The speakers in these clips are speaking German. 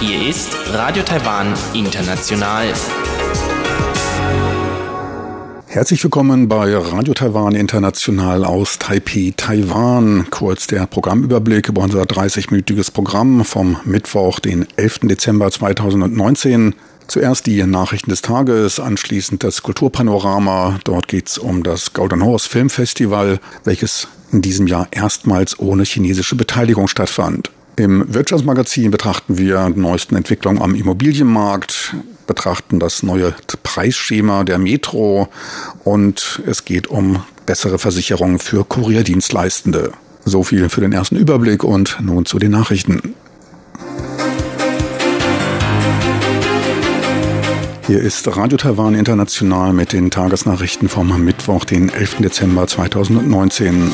Hier ist Radio Taiwan International. Herzlich willkommen bei Radio Taiwan International aus Taipei, Taiwan. Kurz der Programmüberblick über unser 30-minütiges Programm vom Mittwoch, den 11. Dezember 2019. Zuerst die Nachrichten des Tages, anschließend das Kulturpanorama. Dort geht es um das Golden Horse Film Festival, welches in diesem Jahr erstmals ohne chinesische Beteiligung stattfand. Im Wirtschaftsmagazin betrachten wir die neuesten Entwicklungen am Immobilienmarkt, betrachten das neue Preisschema der Metro und es geht um bessere Versicherungen für Kurierdienstleistende. So viel für den ersten Überblick und nun zu den Nachrichten. Hier ist Radio Taiwan International mit den Tagesnachrichten vom Mittwoch, den 11. Dezember 2019.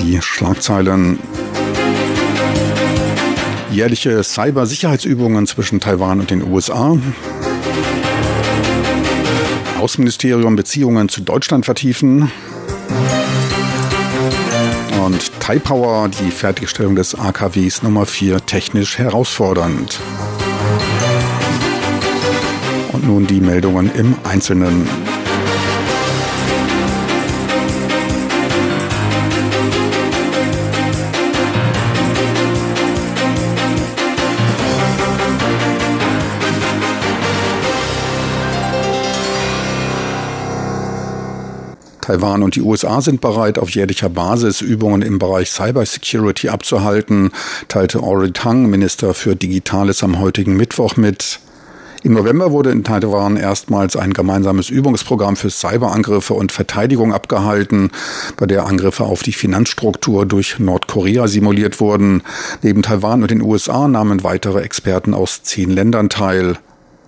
Die Schlagzeilen jährliche Cybersicherheitsübungen zwischen Taiwan und den USA. Außenministerium Beziehungen zu Deutschland vertiefen. Und Taipower, die Fertigstellung des AKWs Nummer 4 technisch herausfordernd. Nun die Meldungen im Einzelnen. Taiwan und die USA sind bereit, auf jährlicher Basis Übungen im Bereich Cybersecurity abzuhalten, teilte Ori Tang, Minister für Digitales, am heutigen Mittwoch mit. Im November wurde in Taiwan erstmals ein gemeinsames Übungsprogramm für Cyberangriffe und Verteidigung abgehalten, bei der Angriffe auf die Finanzstruktur durch Nordkorea simuliert wurden. Neben Taiwan und den USA nahmen weitere Experten aus zehn Ländern teil.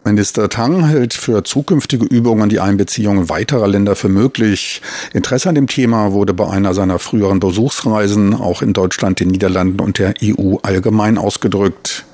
Minister Tang hält für zukünftige Übungen die Einbeziehung weiterer Länder für möglich. Interesse an dem Thema wurde bei einer seiner früheren Besuchsreisen auch in Deutschland, den Niederlanden und der EU allgemein ausgedrückt.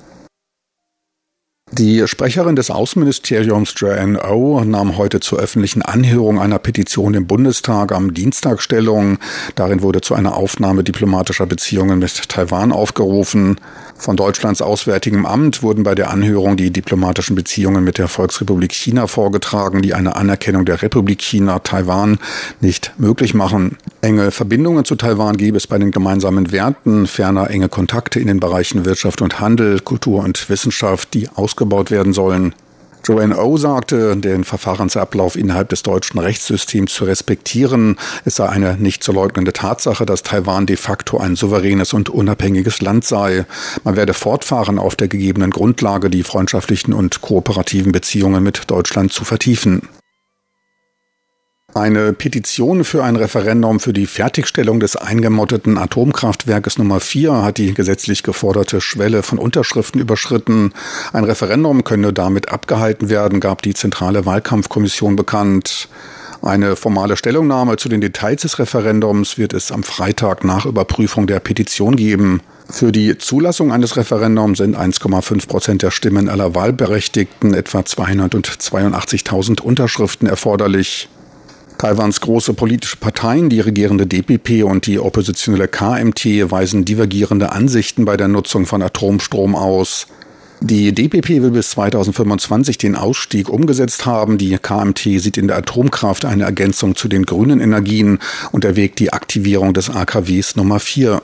Die Sprecherin des Außenministeriums Joanne O nahm heute zur öffentlichen Anhörung einer Petition im Bundestag am Dienstag Stellung. Darin wurde zu einer Aufnahme diplomatischer Beziehungen mit Taiwan aufgerufen. Von Deutschlands Auswärtigem Amt wurden bei der Anhörung die diplomatischen Beziehungen mit der Volksrepublik China vorgetragen, die eine Anerkennung der Republik China Taiwan nicht möglich machen. Enge Verbindungen zu Taiwan gäbe es bei den gemeinsamen Werten, ferner enge Kontakte in den Bereichen Wirtschaft und Handel, Kultur und Wissenschaft, die ausgebaut werden sollen. Joanne O sagte, den Verfahrensablauf innerhalb des deutschen Rechtssystems zu respektieren. Es sei eine nicht zu leugnende Tatsache, dass Taiwan de facto ein souveränes und unabhängiges Land sei. Man werde fortfahren, auf der gegebenen Grundlage die freundschaftlichen und kooperativen Beziehungen mit Deutschland zu vertiefen. Eine Petition für ein Referendum für die Fertigstellung des eingemotteten Atomkraftwerkes Nummer 4 hat die gesetzlich geforderte Schwelle von Unterschriften überschritten. Ein Referendum könne damit abgehalten werden, gab die Zentrale Wahlkampfkommission bekannt. Eine formale Stellungnahme zu den Details des Referendums wird es am Freitag nach Überprüfung der Petition geben. Für die Zulassung eines Referendums sind 1,5 Prozent der Stimmen aller Wahlberechtigten, etwa 282.000 Unterschriften erforderlich. Taiwans große politische Parteien, die regierende DPP und die oppositionelle KMT, weisen divergierende Ansichten bei der Nutzung von Atomstrom aus. Die DPP will bis 2025 den Ausstieg umgesetzt haben. Die KMT sieht in der Atomkraft eine Ergänzung zu den grünen Energien und erwägt die Aktivierung des AKWs Nummer 4.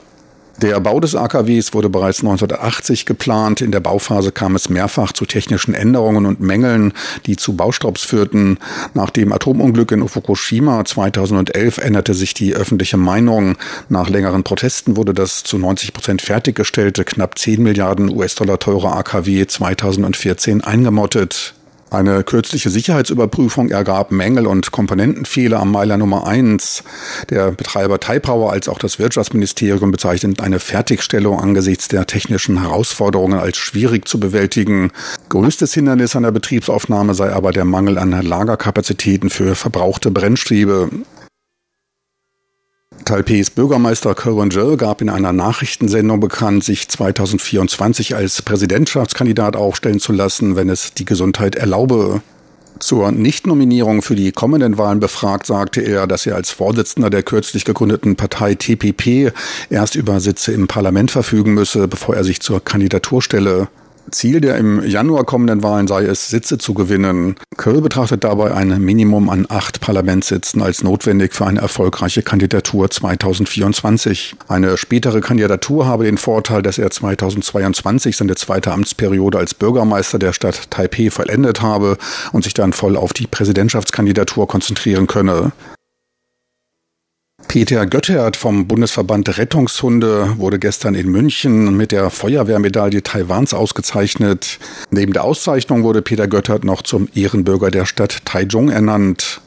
Der Bau des AKWs wurde bereits 1980 geplant. In der Bauphase kam es mehrfach zu technischen Änderungen und Mängeln, die zu Baustopps führten. Nach dem Atomunglück in Fukushima 2011 änderte sich die öffentliche Meinung. Nach längeren Protesten wurde das zu 90 Prozent fertiggestellte, knapp 10 Milliarden US-Dollar teure AKW 2014 eingemottet. Eine kürzliche Sicherheitsüberprüfung ergab Mängel und Komponentenfehler am Meiler Nummer 1. Der Betreiber Taipower als auch das Wirtschaftsministerium bezeichnet eine Fertigstellung angesichts der technischen Herausforderungen als schwierig zu bewältigen. Größtes Hindernis an der Betriebsaufnahme sei aber der Mangel an Lagerkapazitäten für verbrauchte Brennstäbe. Taipehs Bürgermeister Kerwin Zhe gab in einer Nachrichtensendung bekannt, sich 2024 als Präsidentschaftskandidat aufstellen zu lassen, wenn es die Gesundheit erlaube. Zur Nichtnominierung für die kommenden Wahlen befragt, sagte er, dass er als Vorsitzender der kürzlich gegründeten Partei TPP erst über Sitze im Parlament verfügen müsse, bevor er sich zur Kandidatur stelle. Ziel der im Januar kommenden Wahlen sei es, Sitze zu gewinnen. Köll betrachtet dabei ein Minimum an acht Parlamentssitzen als notwendig für eine erfolgreiche Kandidatur 2024. Eine spätere Kandidatur habe den Vorteil, dass er 2022 seine zweite Amtsperiode als Bürgermeister der Stadt Taipei vollendet habe und sich dann voll auf die Präsidentschaftskandidatur konzentrieren könne. Peter Göttert vom Bundesverband Rettungshunde wurde gestern in München mit der Feuerwehrmedaille Taiwans ausgezeichnet. Neben der Auszeichnung wurde Peter Göttert noch zum Ehrenbürger der Stadt Taichung ernannt.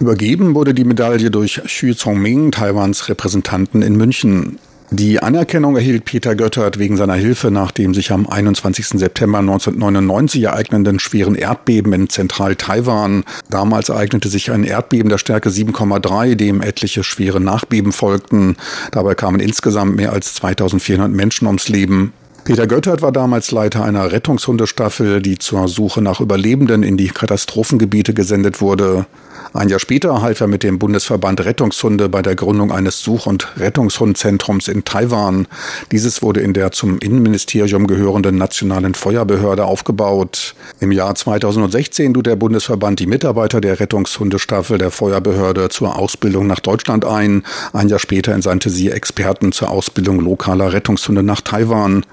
Übergeben wurde die Medaille durch Xu Zongming, Taiwans Repräsentanten in München. Die Anerkennung erhielt Peter Göttert wegen seiner Hilfe nach dem sich am 21. September 1999 ereignenden schweren Erdbeben in Zentral-Taiwan. Damals ereignete sich ein Erdbeben der Stärke 7,3, dem etliche schwere Nachbeben folgten. Dabei kamen insgesamt mehr als 2400 Menschen ums Leben. Peter Göttert war damals Leiter einer Rettungshundestaffel, die zur Suche nach Überlebenden in die Katastrophengebiete gesendet wurde. Ein Jahr später half er mit dem Bundesverband Rettungshunde bei der Gründung eines Such- und Rettungshundzentrums in Taiwan. Dieses wurde in der zum Innenministerium gehörenden Nationalen Feuerbehörde aufgebaut. Im Jahr 2016 lud der Bundesverband die Mitarbeiter der Rettungshundestaffel der Feuerbehörde zur Ausbildung nach Deutschland ein. Ein Jahr später entsandte sie Experten zur Ausbildung lokaler Rettungshunde nach Taiwan.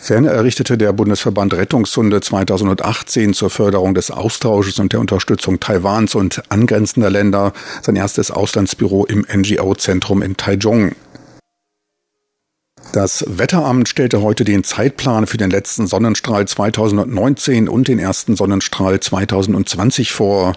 Ferner errichtete der Bundesverband Rettungshunde 2018 zur Förderung des Austausches und der Unterstützung Taiwans und angrenzender Länder sein erstes Auslandsbüro im NGO-Zentrum in Taichung. Das Wetteramt stellte heute den Zeitplan für den letzten Sonnenstrahl 2019 und den ersten Sonnenstrahl 2020 vor.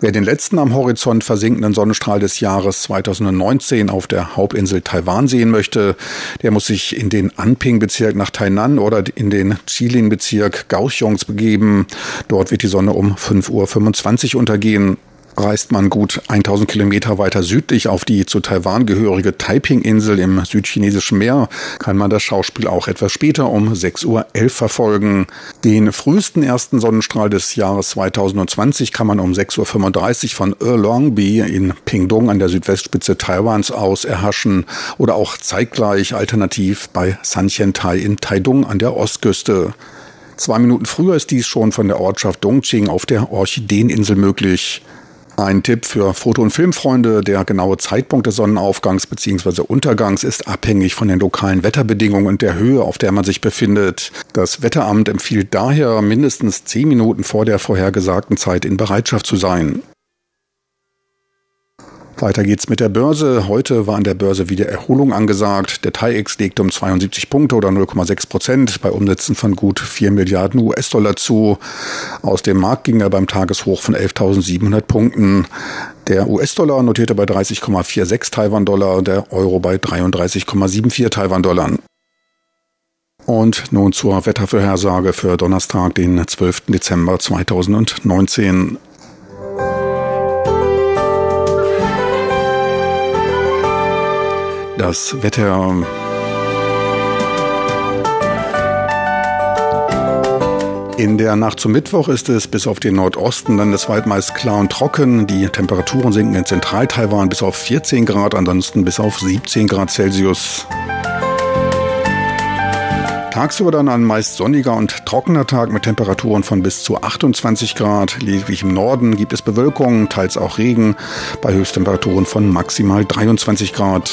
Wer den letzten am Horizont versinkenden Sonnenstrahl des Jahres 2019 auf der Hauptinsel Taiwan sehen möchte, der muss sich in den Anping-Bezirk nach Tainan oder in den Jilin-Bezirk Kaohsiungs begeben. Dort wird die Sonne um 5.25 Uhr untergehen reist man gut 1000 Kilometer weiter südlich auf die zu Taiwan gehörige Taiping-Insel im südchinesischen Meer, kann man das Schauspiel auch etwas später um 6.11 Uhr verfolgen. Den frühesten ersten Sonnenstrahl des Jahres 2020 kann man um 6.35 Uhr von Erlongbi in Pingdong an der Südwestspitze Taiwans aus erhaschen oder auch zeitgleich alternativ bei Sanqiantai in Taidong an der Ostküste. Zwei Minuten früher ist dies schon von der Ortschaft Dongqing auf der Orchideeninsel möglich. Ein Tipp für Foto- und Filmfreunde, der genaue Zeitpunkt des Sonnenaufgangs bzw. Untergangs ist abhängig von den lokalen Wetterbedingungen und der Höhe, auf der man sich befindet. Das Wetteramt empfiehlt daher, mindestens zehn Minuten vor der vorhergesagten Zeit in Bereitschaft zu sein. Weiter geht's mit der Börse. Heute war an der Börse wieder Erholung angesagt. Der TAIEX legte um 72 Punkte oder 0,6 Prozent bei Umsätzen von gut 4 Milliarden US-Dollar zu. Aus dem Markt ging er beim Tageshoch von 11.700 Punkten. Der US-Dollar notierte bei 30,46 Taiwan-Dollar, der Euro bei 33,74 Taiwan-Dollar. Und nun zur Wettervorhersage für Donnerstag, den 12. Dezember 2019. Das Wetter In der Nacht zum Mittwoch ist es bis auf den Nordosten landesweit meist klar und trocken. Die Temperaturen sinken in Zentral-Taiwan bis auf 14 Grad, ansonsten bis auf 17 Grad Celsius. Tagsüber dann ein meist sonniger und trockener Tag mit Temperaturen von bis zu 28 Grad. Lediglich im Norden gibt es Bewölkung, teils auch Regen, bei Höchsttemperaturen von maximal 23 Grad.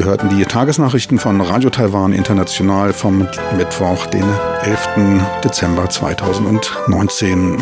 Sie hörten die Tagesnachrichten von Radio Taiwan International vom Mittwoch, den 11. Dezember 2019.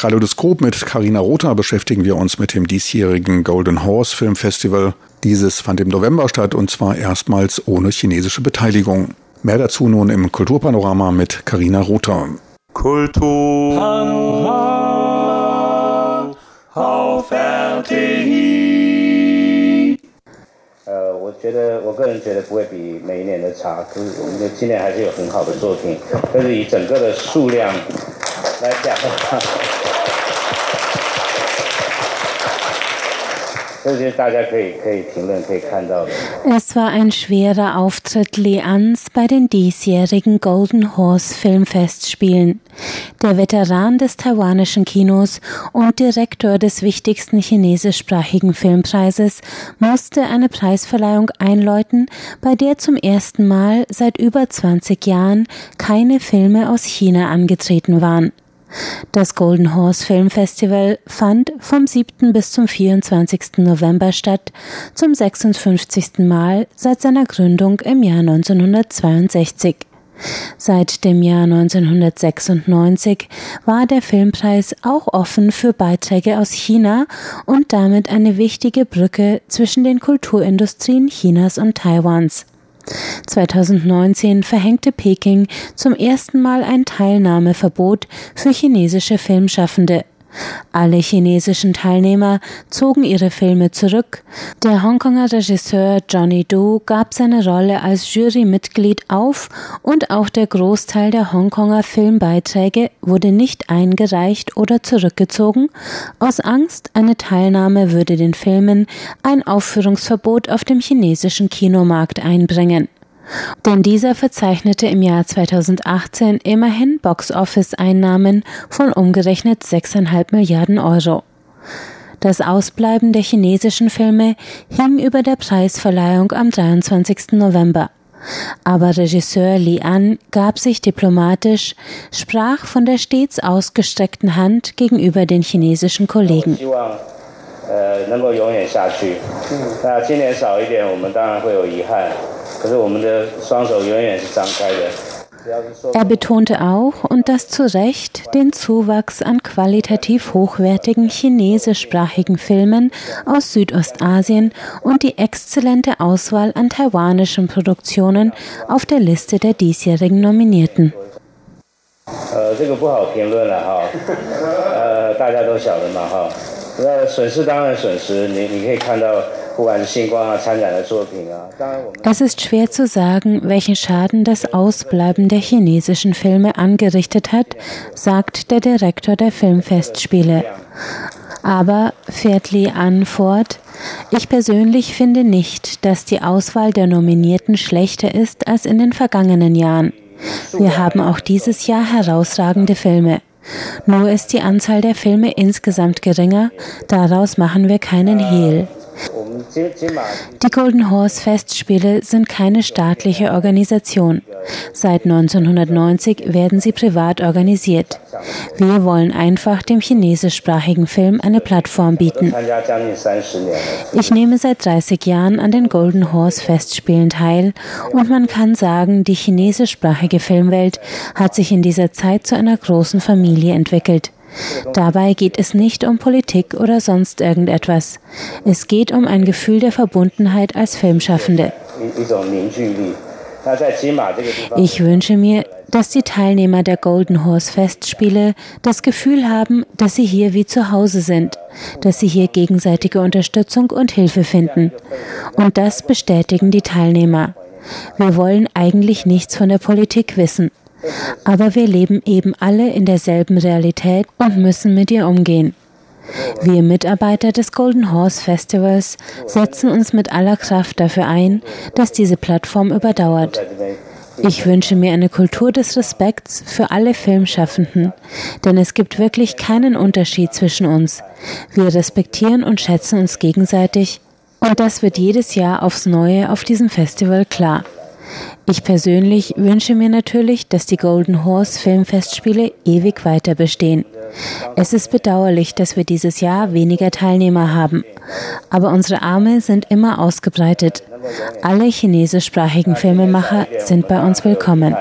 Kaleidoskop mit Carina Rotha beschäftigen wir uns mit dem diesjährigen Golden Horse Film Festival. Dieses fand im November statt und zwar erstmals ohne chinesische Beteiligung. Mehr dazu nun im Kulturpanorama mit Carina Rotha. Kulturpanorama auf RTI. 呃，我觉得我个人觉得不会比每一年的差，可是我们的今年还是有很好的作品，但是以整个的数量。来讲的话， Es war ein schwerer Auftritt Lians bei den diesjährigen Golden Horse Filmfestspielen. Der Veteran des taiwanischen Kinos und Direktor des wichtigsten chinesischsprachigen Filmpreises musste eine Preisverleihung einläuten, bei der zum ersten Mal seit über 20 Jahren keine Filme aus China angetreten waren. Das Golden Horse Film Festival fand vom 7. bis zum 24. November statt, zum 56. Mal seit seiner Gründung im Jahr 1962. Seit dem Jahr 1996 war der Filmpreis auch offen für Beiträge aus China und damit eine wichtige Brücke zwischen den Kulturindustrien Chinas und Taiwans. 2019 verhängte Peking zum ersten Mal ein Teilnahmeverbot für chinesische Filmschaffende. Alle chinesischen Teilnehmer zogen ihre Filme zurück. Der Hongkonger Regisseur Johnny Do gab seine Rolle als Jurymitglied auf und auch der Großteil der Hongkonger Filmbeiträge wurde nicht eingereicht oder zurückgezogen, aus Angst, eine Teilnahme würde den Filmen ein Aufführungsverbot auf dem chinesischen Kinomarkt einbringen. Denn dieser verzeichnete im Jahr 2018 immerhin Box-Office-Einnahmen von umgerechnet 6,5 Milliarden Euro. Das Ausbleiben der chinesischen Filme hing über der Preisverleihung am 23. November. Aber Regisseur Li An gab sich diplomatisch, sprach von der stets ausgestreckten Hand gegenüber den chinesischen Kollegen. 呃，能够永远下去。那今年少一点，我们当然会有遗憾。可是我们的双手永远是张开的。Er betonte auch, und das zu Recht, den Zuwachs an qualitativ hochwertigen chinesischsprachigen Filmen aus Südostasien und die exzellente Auswahl an taiwanischen Produktionen auf der Liste der diesjährigen Nominierten. 呃， 这个不好评论了哈，呃，大家都晓得嘛哈。那损失当然损失，你你可以看到。Es ist schwer zu sagen, welchen Schaden das Ausbleiben der chinesischen Filme angerichtet hat, sagt der Direktor der Filmfestspiele. Aber, fährt Li An fort, ich persönlich finde nicht, dass die Auswahl der Nominierten schlechter ist als in den vergangenen Jahren. Wir haben auch dieses Jahr herausragende Filme. Nur ist die Anzahl der Filme insgesamt geringer, daraus machen wir keinen Hehl. Die Golden Horse Festspiele sind keine staatliche Organisation. Seit 1990 werden sie privat organisiert. Wir wollen einfach dem chinesischsprachigen Film eine Plattform bieten. Ich nehme seit 30 Jahren an den Golden Horse Festspielen teil und man kann sagen, die chinesischsprachige Filmwelt hat sich in dieser Zeit zu einer großen Familie entwickelt. Dabei geht es nicht um Politik oder sonst irgendetwas. Es geht um ein Gefühl der Verbundenheit als Filmschaffende. Ich wünsche mir, dass die Teilnehmer der Golden Horse Festspiele das Gefühl haben, dass sie hier wie zu Hause sind, dass sie hier gegenseitige Unterstützung und Hilfe finden. Und das bestätigen die Teilnehmer. Wir wollen eigentlich nichts von der Politik wissen. Aber wir leben eben alle in derselben Realität und müssen mit ihr umgehen. Wir Mitarbeiter des Golden Horse Festivals setzen uns mit aller Kraft dafür ein, dass diese Plattform überdauert. Ich wünsche mir eine Kultur des Respekts für alle Filmschaffenden, denn es gibt wirklich keinen Unterschied zwischen uns. Wir respektieren und schätzen uns gegenseitig und das wird jedes Jahr aufs Neue auf diesem Festival klar. Ich persönlich wünsche mir natürlich, dass die Golden Horse Filmfestspiele ewig weiter bestehen. Es ist bedauerlich, dass wir dieses Jahr weniger Teilnehmer haben, aber unsere Arme sind immer ausgebreitet. Alle chinesischsprachigen Filmemacher sind bei uns willkommen.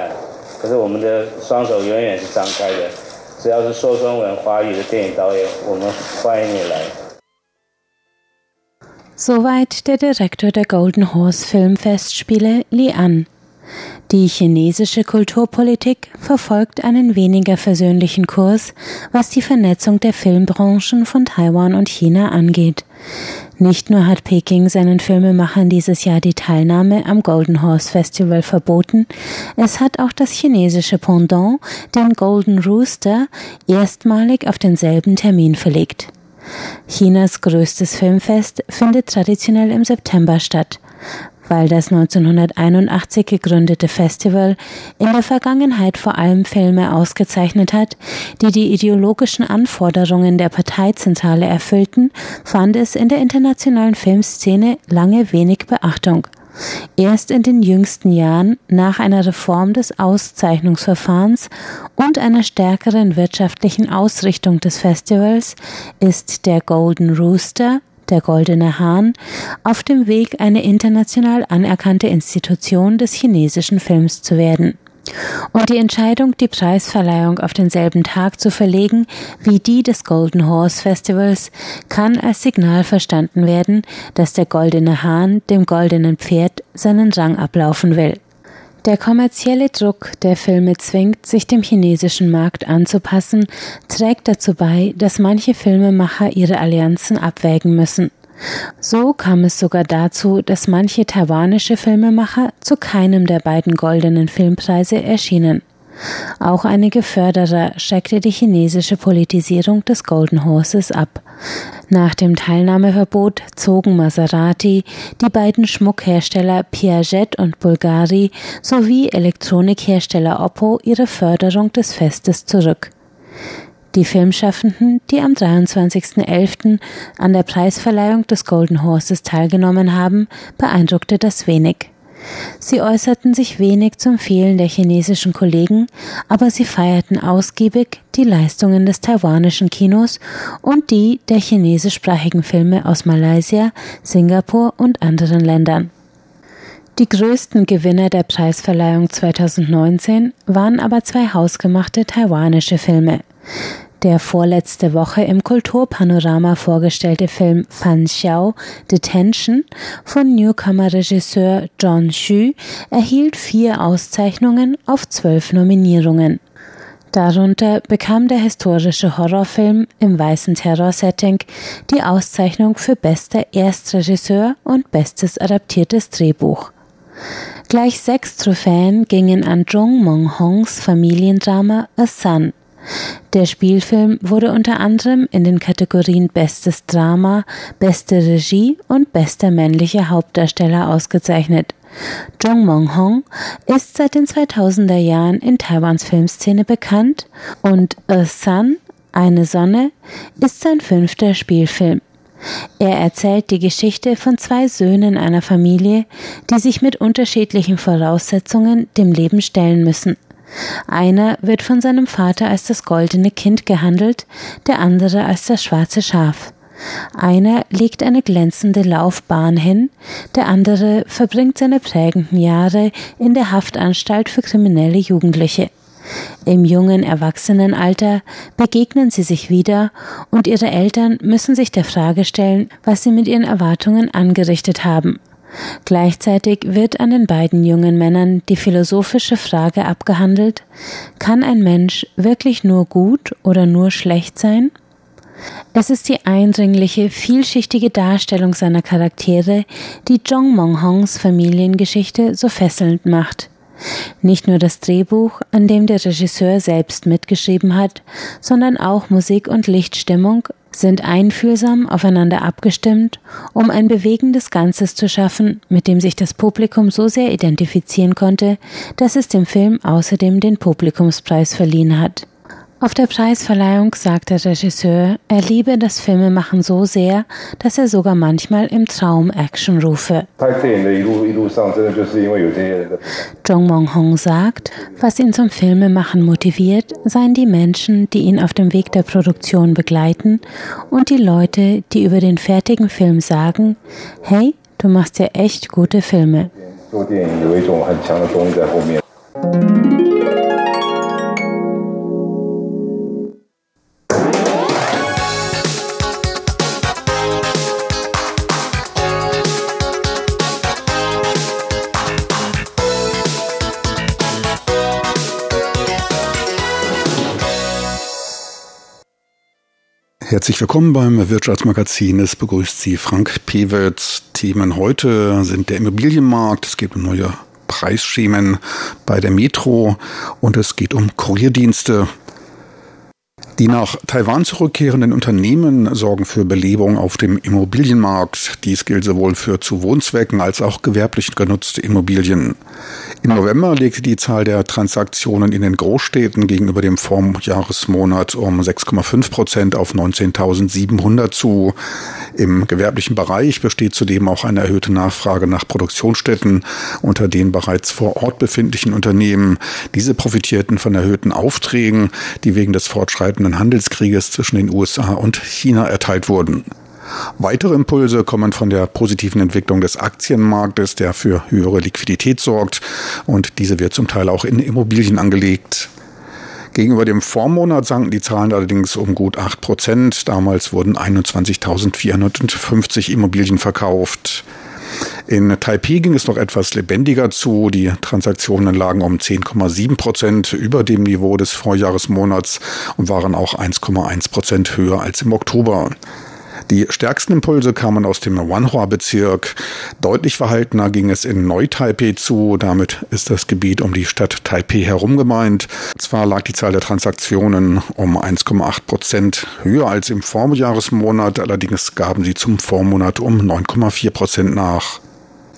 Soweit der Direktor der Golden Horse Filmfestspiele, Li An. Die chinesische Kulturpolitik verfolgt einen weniger versöhnlichen Kurs, was die Vernetzung der Filmbranchen von Taiwan und China angeht. Nicht nur hat Peking seinen Filmemachern dieses Jahr die Teilnahme am Golden Horse Festival verboten, es hat auch das chinesische Pendant, den Golden Rooster, erstmalig auf denselben Termin verlegt. Chinas größtes Filmfest findet traditionell im September statt weil das 1981 gegründete Festival in der Vergangenheit vor allem Filme ausgezeichnet hat, die die ideologischen Anforderungen der Parteizentrale erfüllten, fand es in der internationalen Filmszene lange wenig Beachtung. Erst in den jüngsten Jahren, nach einer Reform des Auszeichnungsverfahrens und einer stärkeren wirtschaftlichen Ausrichtung des Festivals, ist der Golden Rooster der Goldene Hahn, auf dem Weg, eine international anerkannte Institution des chinesischen Films zu werden. Und die Entscheidung, die Preisverleihung auf denselben Tag zu verlegen wie die des Golden Horse Festivals, kann als Signal verstanden werden, dass der Goldene Hahn dem goldenen Pferd seinen Rang ablaufen will. Der kommerzielle Druck, der Filme zwingt, sich dem chinesischen Markt anzupassen, trägt dazu bei, dass manche Filmemacher ihre Allianzen abwägen müssen. So kam es sogar dazu, dass manche taiwanische Filmemacher zu keinem der beiden goldenen Filmpreise erschienen. Auch einige Förderer schreckte die chinesische Politisierung des Golden Horses ab. Nach dem Teilnahmeverbot zogen Maserati, die beiden Schmuckhersteller Piaget und Bulgari sowie Elektronikhersteller Oppo ihre Förderung des Festes zurück. Die Filmschaffenden, die am 23.11. an der Preisverleihung des Golden Horses teilgenommen haben, beeindruckte das wenig. Sie äußerten sich wenig zum Fehlen der chinesischen Kollegen, aber sie feierten ausgiebig die Leistungen des taiwanischen Kinos und die der chinesischsprachigen Filme aus Malaysia, Singapur und anderen Ländern. Die größten Gewinner der Preisverleihung 2019 waren aber zwei hausgemachte taiwanische Filme. Der vorletzte Woche im Kulturpanorama vorgestellte Film Fan Xiao Detention von Newcomer-Regisseur John Xu erhielt vier Auszeichnungen auf zwölf Nominierungen. Darunter bekam der historische Horrorfilm im weißen Terror-Setting die Auszeichnung für bester Erstregisseur und bestes adaptiertes Drehbuch. Gleich sechs Trophäen gingen an Zhong Mong Hongs Familiendrama A Son. Der Spielfilm wurde unter anderem in den Kategorien Bestes Drama, Beste Regie und Bester männlicher Hauptdarsteller ausgezeichnet. Jong Mong Hong ist seit den 2000er Jahren in Taiwans Filmszene bekannt und A Sun, eine Sonne, ist sein fünfter Spielfilm. Er erzählt die Geschichte von zwei Söhnen einer Familie, die sich mit unterschiedlichen Voraussetzungen dem Leben stellen müssen. Einer wird von seinem Vater als das goldene Kind gehandelt, der andere als das schwarze Schaf. Einer legt eine glänzende Laufbahn hin, der andere verbringt seine prägenden Jahre in der Haftanstalt für kriminelle Jugendliche. Im jungen Erwachsenenalter begegnen sie sich wieder und ihre Eltern müssen sich der Frage stellen, was sie mit ihren Erwartungen angerichtet haben. Gleichzeitig wird an den beiden jungen Männern die philosophische Frage abgehandelt, kann ein Mensch wirklich nur gut oder nur schlecht sein? Es ist die eindringliche, vielschichtige Darstellung seiner Charaktere, die Zhong Mong Hongs Familiengeschichte so fesselnd macht. Nicht nur das Drehbuch, an dem der Regisseur selbst mitgeschrieben hat, sondern auch Musik und Lichtstimmung sind einfühlsam aufeinander abgestimmt, um ein bewegendes Ganzes zu schaffen, mit dem sich das Publikum so sehr identifizieren konnte, dass es dem Film außerdem den Publikumspreis verliehen hat. Auf der Preisverleihung sagt der Regisseur, er liebe das Filmemachen so sehr, dass er sogar manchmal im Traum Action rufe. Zhong Mong Hong sagt, was ihn zum Filmemachen motiviert, seien die Menschen, die ihn auf dem Weg der Produktion begleiten und die Leute, die über den fertigen Film sagen, hey, du machst ja echt gute Filme. Herzlich willkommen beim Wirtschaftsmagazin. Es begrüßt Sie Frank Pewitz. Themen heute sind der Immobilienmarkt. Es geht um neue Preisschemen bei der Metro und es geht um Kurierdienste. Die nach Taiwan zurückkehrenden Unternehmen sorgen für Belebung auf dem Immobilienmarkt. Dies gilt sowohl für zu Wohnzwecken als auch gewerblich genutzte Immobilien. Im November legte die Zahl der Transaktionen in den Großstädten gegenüber dem Vorjahresmonat um 6,5 Prozent auf 19.700 zu. Im gewerblichen Bereich besteht zudem auch eine erhöhte Nachfrage nach Produktionsstätten unter den bereits vor Ort befindlichen Unternehmen. Diese profitierten von erhöhten Aufträgen, die wegen des fortschreitenden Handelskrieges zwischen den USA und China erteilt wurden. Weitere Impulse kommen von der positiven Entwicklung des Aktienmarktes, der für höhere Liquidität sorgt und diese wird zum Teil auch in Immobilien angelegt. Gegenüber dem Vormonat sanken die Zahlen allerdings um gut 8 Prozent. Damals wurden 21.450 Immobilien verkauft. In Taipei ging es noch etwas lebendiger zu. Die Transaktionen lagen um 10,7 Prozent über dem Niveau des Vorjahresmonats und waren auch 1,1 Prozent höher als im Oktober. Die stärksten Impulse kamen aus dem Wanhua-Bezirk. Deutlich verhaltener ging es in Neu-Taipei zu. Damit ist das Gebiet um die Stadt Taipei herum gemeint. Zwar lag die Zahl der Transaktionen um 1,8 Prozent höher als im Vorjahresmonat, allerdings gaben sie zum Vormonat um 9,4 Prozent nach.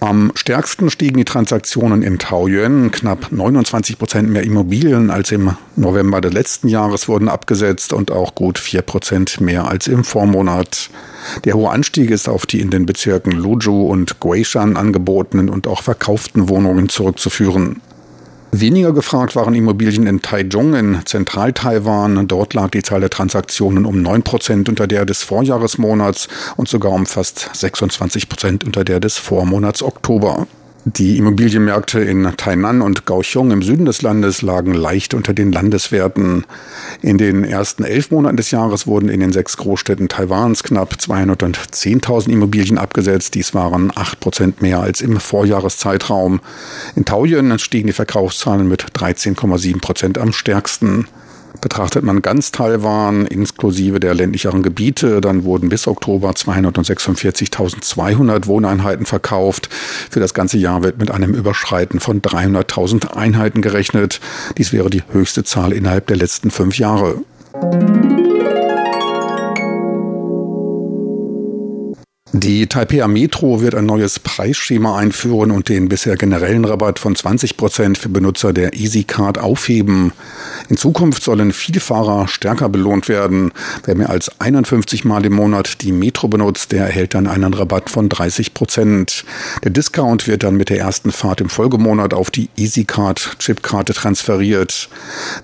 Am stärksten stiegen die Transaktionen in Taoyuan. Knapp 29 Prozent mehr Immobilien als im November des letzten Jahres wurden abgesetzt und auch gut 4 Prozent mehr als im Vormonat. Der hohe Anstieg ist auf die in den Bezirken Luzhou und Guishan angebotenen und auch verkauften Wohnungen zurückzuführen. Weniger gefragt waren Immobilien in Taichung in Zentral-Taiwan. Dort lag die Zahl der Transaktionen um 9 Prozent unter der des Vorjahresmonats und sogar um fast 26 Prozent unter der des Vormonats Oktober. Die Immobilienmärkte in Tainan und Kaohsiung im Süden des Landes lagen leicht unter den Landeswerten. In den ersten elf Monaten des Jahres wurden in den sechs Großstädten Taiwans knapp 210.000 Immobilien abgesetzt. Dies waren acht Prozent mehr als im Vorjahreszeitraum. In Taoyuan stiegen die Verkaufszahlen mit 13,7 Prozent am stärksten. Betrachtet man ganz Taiwan inklusive der ländlicheren Gebiete, dann wurden bis Oktober 246.200 Wohneinheiten verkauft. Für das ganze Jahr wird mit einem Überschreiten von 300.000 Einheiten gerechnet. Dies wäre die höchste Zahl innerhalb der letzten fünf Jahre. Die Taipei Metro wird ein neues Preisschema einführen und den bisher generellen Rabatt von 20 Prozent für Benutzer der EasyCard aufheben. In Zukunft sollen Vielfahrer stärker belohnt werden. Wer mehr als 51 Mal im Monat die Metro benutzt, der erhält dann einen Rabatt von 30 Prozent. Der Discount wird dann mit der ersten Fahrt im Folgemonat auf die EasyCard Chipkarte transferiert.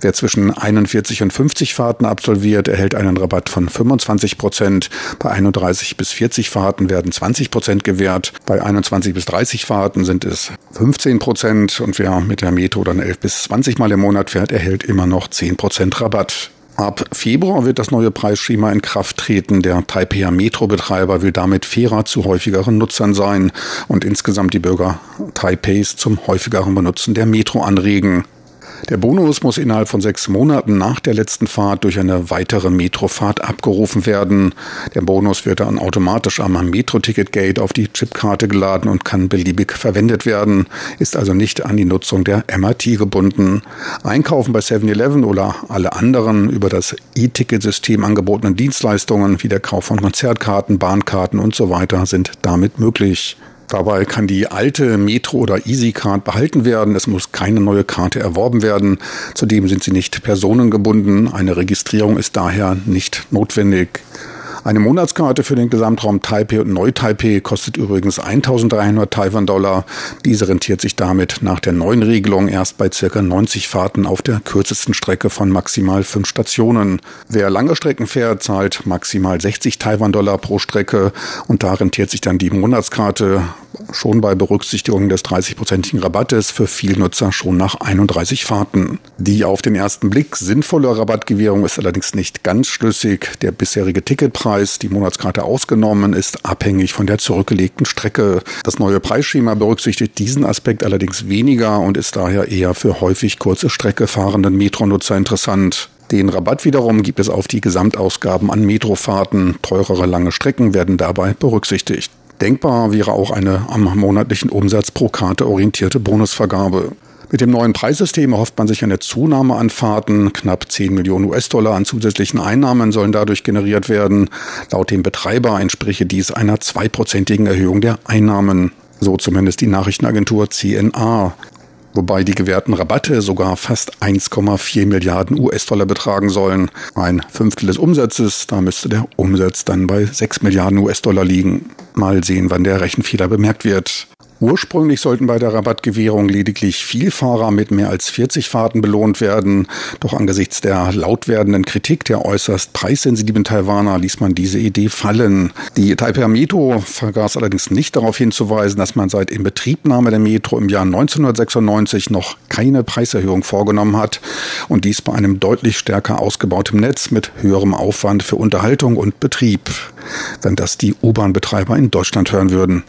Wer zwischen 41 und 50 Fahrten absolviert, erhält einen Rabatt von 25 Prozent. Bei 31 bis 40 Fahrten werden 20 Prozent gewährt. Bei 21 bis 30 Fahrten sind es 15 Prozent. Und wer mit der Metro dann 11 bis 20 Mal im Monat fährt, erhält immer noch noch 10% Rabatt. Ab Februar wird das neue Preisschema in Kraft treten. Der Taipei Metro-Betreiber will damit fairer zu häufigeren Nutzern sein und insgesamt die Bürger Taipeis zum häufigeren Benutzen der Metro anregen. Der Bonus muss innerhalb von sechs Monaten nach der letzten Fahrt durch eine weitere Metrofahrt abgerufen werden. Der Bonus wird dann automatisch am Metro-Ticket-Gate auf die Chipkarte geladen und kann beliebig verwendet werden, ist also nicht an die Nutzung der MRT gebunden. Einkaufen bei 7-Eleven oder alle anderen über das E-Ticket-System angebotenen Dienstleistungen wie der Kauf von Konzertkarten, Bahnkarten und so sind damit möglich. Dabei kann die alte Metro- oder Easy-Card behalten werden. Es muss keine neue Karte erworben werden. Zudem sind sie nicht personengebunden. Eine Registrierung ist daher nicht notwendig. Eine Monatskarte für den Gesamtraum Taipei und Neu-Taipei kostet übrigens 1300 Taiwan-Dollar. Diese rentiert sich damit nach der neuen Regelung erst bei circa 90 Fahrten auf der kürzesten Strecke von maximal fünf Stationen. Wer lange Strecken fährt, zahlt maximal 60 Taiwan-Dollar pro Strecke und da rentiert sich dann die Monatskarte schon bei Berücksichtigung des 30-prozentigen Rabattes für Vielnutzer schon nach 31 Fahrten. Die auf den ersten Blick sinnvolle Rabattgewährung ist allerdings nicht ganz schlüssig. Der bisherige Ticketpreis, die Monatskarte ausgenommen, ist abhängig von der zurückgelegten Strecke. Das neue Preisschema berücksichtigt diesen Aspekt allerdings weniger und ist daher eher für häufig kurze Strecke fahrenden Metronutzer interessant. Den Rabatt wiederum gibt es auf die Gesamtausgaben an Metrofahrten. Teurere lange Strecken werden dabei berücksichtigt. Denkbar wäre auch eine am monatlichen Umsatz pro Karte orientierte Bonusvergabe. Mit dem neuen Preissystem erhofft man sich eine Zunahme an Fahrten. Knapp 10 Millionen US-Dollar an zusätzlichen Einnahmen sollen dadurch generiert werden. Laut dem Betreiber entspreche dies einer zweiprozentigen Erhöhung der Einnahmen. So zumindest die Nachrichtenagentur CNA wobei die gewährten Rabatte sogar fast 1,4 Milliarden US-Dollar betragen sollen. Ein Fünftel des Umsatzes, da müsste der Umsatz dann bei 6 Milliarden US-Dollar liegen. Mal sehen, wann der Rechenfehler bemerkt wird. Ursprünglich sollten bei der Rabattgewährung lediglich Vielfahrer mit mehr als 40 Fahrten belohnt werden. Doch angesichts der laut werdenden Kritik der äußerst preissensitiven Taiwaner ließ man diese Idee fallen. Die Taipei Metro vergaß allerdings nicht darauf hinzuweisen, dass man seit Inbetriebnahme der Metro im Jahr 1996 noch keine Preiserhöhung vorgenommen hat und dies bei einem deutlich stärker ausgebautem Netz mit höherem Aufwand für Unterhaltung und Betrieb. Wenn das die U-Bahn-Betreiber in Deutschland hören würden.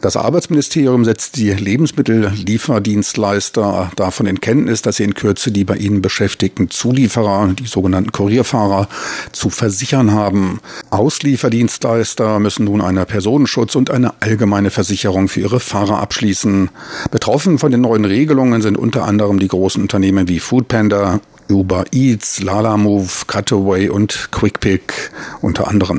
Das Arbeitsministerium setzt die Lebensmittellieferdienstleister davon in Kenntnis, dass sie in Kürze die bei ihnen beschäftigten Zulieferer, die sogenannten Kurierfahrer, zu versichern haben. Auslieferdienstleister müssen nun eine Personenschutz und eine allgemeine Versicherung für ihre Fahrer abschließen. Betroffen von den neuen Regelungen sind unter anderem die großen Unternehmen wie Foodpanda, Uber Eats, Lalamove, Cutaway und QuickPick unter anderem.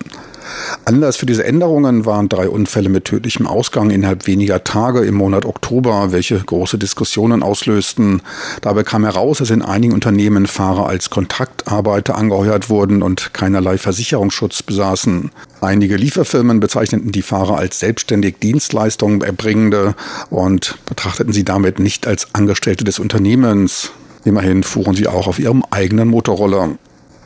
Anlass für diese Änderungen waren drei Unfälle mit tödlichem Ausgang innerhalb weniger Tage im Monat Oktober, welche große Diskussionen auslösten. Dabei kam heraus, dass in einigen Unternehmen Fahrer als Kontaktarbeiter angeheuert wurden und keinerlei Versicherungsschutz besaßen. Einige Lieferfirmen bezeichneten die Fahrer als selbstständig Dienstleistungen erbringende und betrachteten sie damit nicht als Angestellte des Unternehmens. Immerhin fuhren sie auch auf ihrem eigenen Motorroller.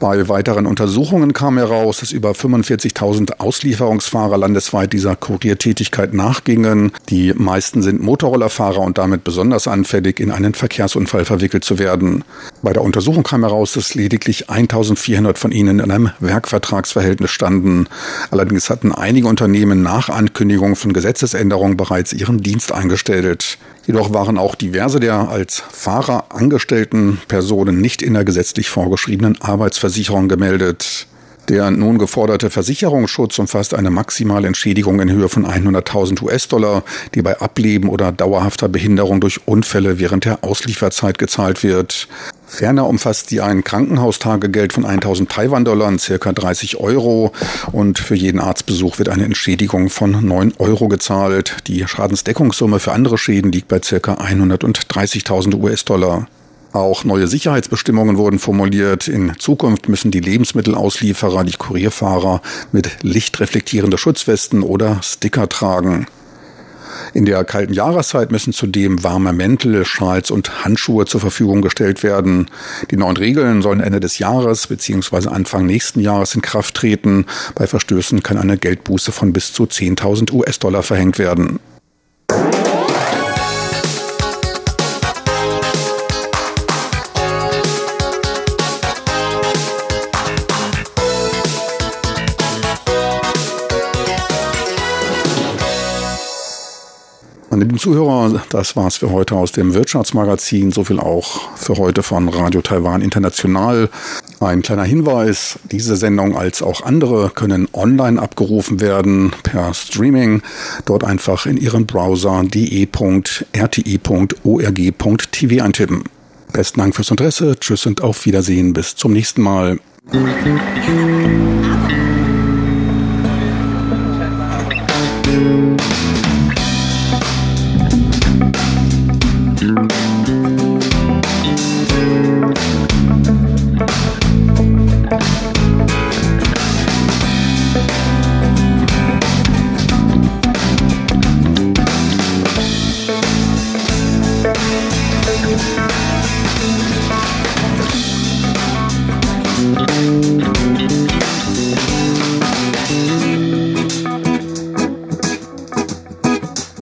Bei weiteren Untersuchungen kam heraus, dass über 45.000 Auslieferungsfahrer landesweit dieser Kuriertätigkeit nachgingen. Die meisten sind Motorrollerfahrer und damit besonders anfällig, in einen Verkehrsunfall verwickelt zu werden. Bei der Untersuchung kam heraus, dass lediglich 1.400 von ihnen in einem Werkvertragsverhältnis standen. Allerdings hatten einige Unternehmen nach Ankündigung von Gesetzesänderungen bereits ihren Dienst eingestellt. Jedoch waren auch diverse der als Fahrer angestellten Personen nicht in der gesetzlich vorgeschriebenen Arbeitsversicherung gemeldet. Der nun geforderte Versicherungsschutz umfasst eine maximale Entschädigung in Höhe von 100.000 US-Dollar, die bei Ableben oder dauerhafter Behinderung durch Unfälle während der Auslieferzeit gezahlt wird. Ferner umfasst sie ein Krankenhaustagegeld von 1000 Taiwan-Dollar, circa 30 Euro. Und für jeden Arztbesuch wird eine Entschädigung von 9 Euro gezahlt. Die Schadensdeckungssumme für andere Schäden liegt bei circa 130.000 US-Dollar. Auch neue Sicherheitsbestimmungen wurden formuliert. In Zukunft müssen die Lebensmittelauslieferer, die Kurierfahrer mit lichtreflektierende Schutzwesten oder Sticker tragen. In der kalten Jahreszeit müssen zudem warme Mäntel, Schals und Handschuhe zur Verfügung gestellt werden. Die neuen Regeln sollen Ende des Jahres bzw. Anfang nächsten Jahres in Kraft treten. Bei Verstößen kann eine Geldbuße von bis zu 10.000 US-Dollar verhängt werden. Meine lieben Zuhörer, das war's für heute aus dem Wirtschaftsmagazin. So viel auch für heute von Radio Taiwan International. Ein kleiner Hinweis, diese Sendung als auch andere können online abgerufen werden per Streaming. Dort einfach in Ihren Browser de.rti.org.tv eintippen. Besten Dank fürs Interesse. Tschüss und auf Wiedersehen. Bis zum nächsten Mal.